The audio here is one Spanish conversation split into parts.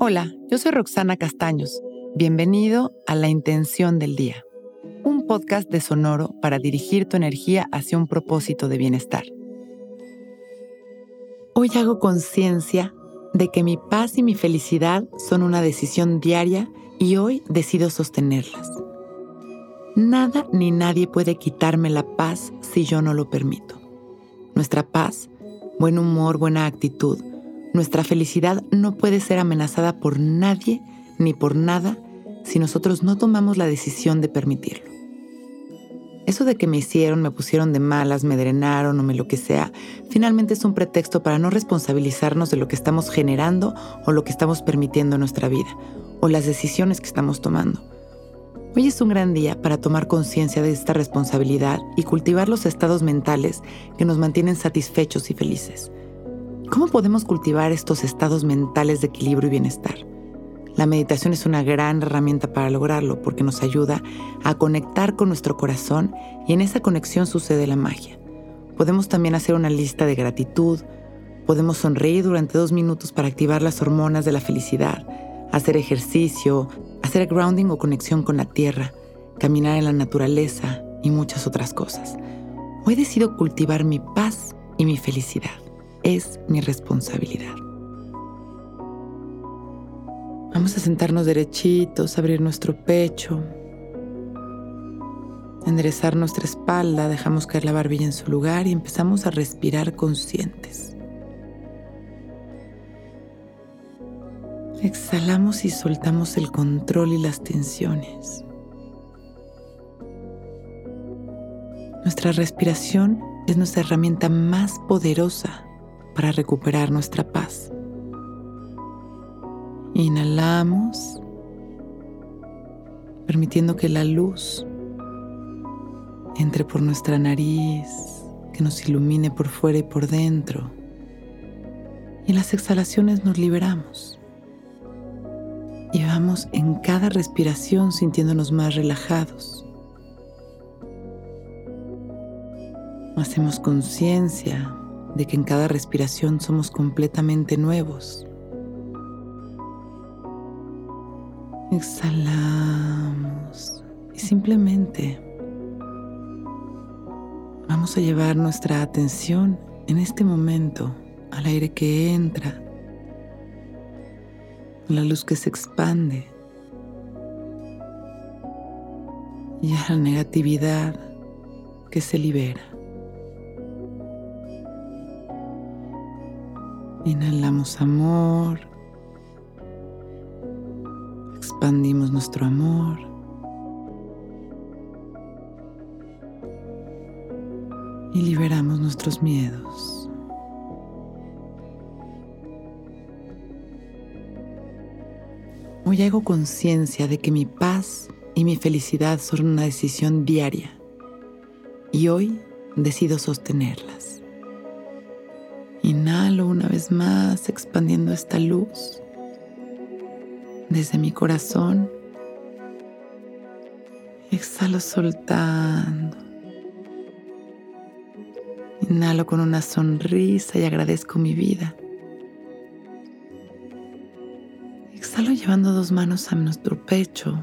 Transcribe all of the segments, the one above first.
Hola, yo soy Roxana Castaños. Bienvenido a La Intención del Día, un podcast de Sonoro para dirigir tu energía hacia un propósito de bienestar. Hoy hago conciencia de que mi paz y mi felicidad son una decisión diaria y hoy decido sostenerlas. Nada ni nadie puede quitarme la paz si yo no lo permito. Nuestra paz, buen humor, buena actitud, nuestra felicidad no puede ser amenazada por nadie ni por nada si nosotros no tomamos la decisión de permitirlo. Eso de que me hicieron, me pusieron de malas, me drenaron o me lo que sea, finalmente es un pretexto para no responsabilizarnos de lo que estamos generando o lo que estamos permitiendo en nuestra vida, o las decisiones que estamos tomando. Hoy es un gran día para tomar conciencia de esta responsabilidad y cultivar los estados mentales que nos mantienen satisfechos y felices. ¿Cómo podemos cultivar estos estados mentales de equilibrio y bienestar? La meditación es una gran herramienta para lograrlo porque nos ayuda a conectar con nuestro corazón y en esa conexión sucede la magia. Podemos también hacer una lista de gratitud, podemos sonreír durante dos minutos para activar las hormonas de la felicidad, hacer ejercicio, hacer grounding o conexión con la tierra, caminar en la naturaleza y muchas otras cosas. Hoy decido cultivar mi paz y mi felicidad es mi responsabilidad. Vamos a sentarnos derechitos, abrir nuestro pecho, enderezar nuestra espalda, dejamos caer la barbilla en su lugar y empezamos a respirar conscientes. Exhalamos y soltamos el control y las tensiones. Nuestra respiración es nuestra herramienta más poderosa para recuperar nuestra paz. Inhalamos, permitiendo que la luz entre por nuestra nariz, que nos ilumine por fuera y por dentro. Y en las exhalaciones nos liberamos. Y vamos en cada respiración sintiéndonos más relajados. Hacemos conciencia de que en cada respiración somos completamente nuevos. Exhalamos y simplemente vamos a llevar nuestra atención en este momento al aire que entra, a la luz que se expande y a la negatividad que se libera. Inhalamos amor. Expandimos nuestro amor. Y liberamos nuestros miedos. Hoy hago conciencia de que mi paz y mi felicidad son una decisión diaria. Y hoy decido sostenerlas. Inhalo una vez más, expandiendo esta luz desde mi corazón. Exhalo soltando. Inhalo con una sonrisa y agradezco mi vida. Exhalo llevando dos manos a nuestro pecho.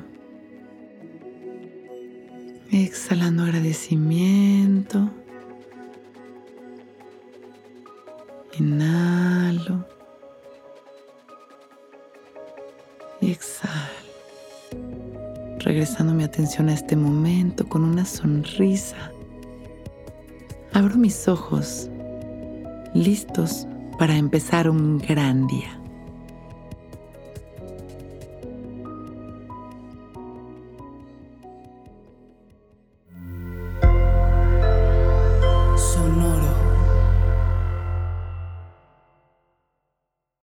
Exhalando agradecimiento. Inhalo. Y exhalo. Regresando mi atención a este momento con una sonrisa. Abro mis ojos, listos para empezar un gran día.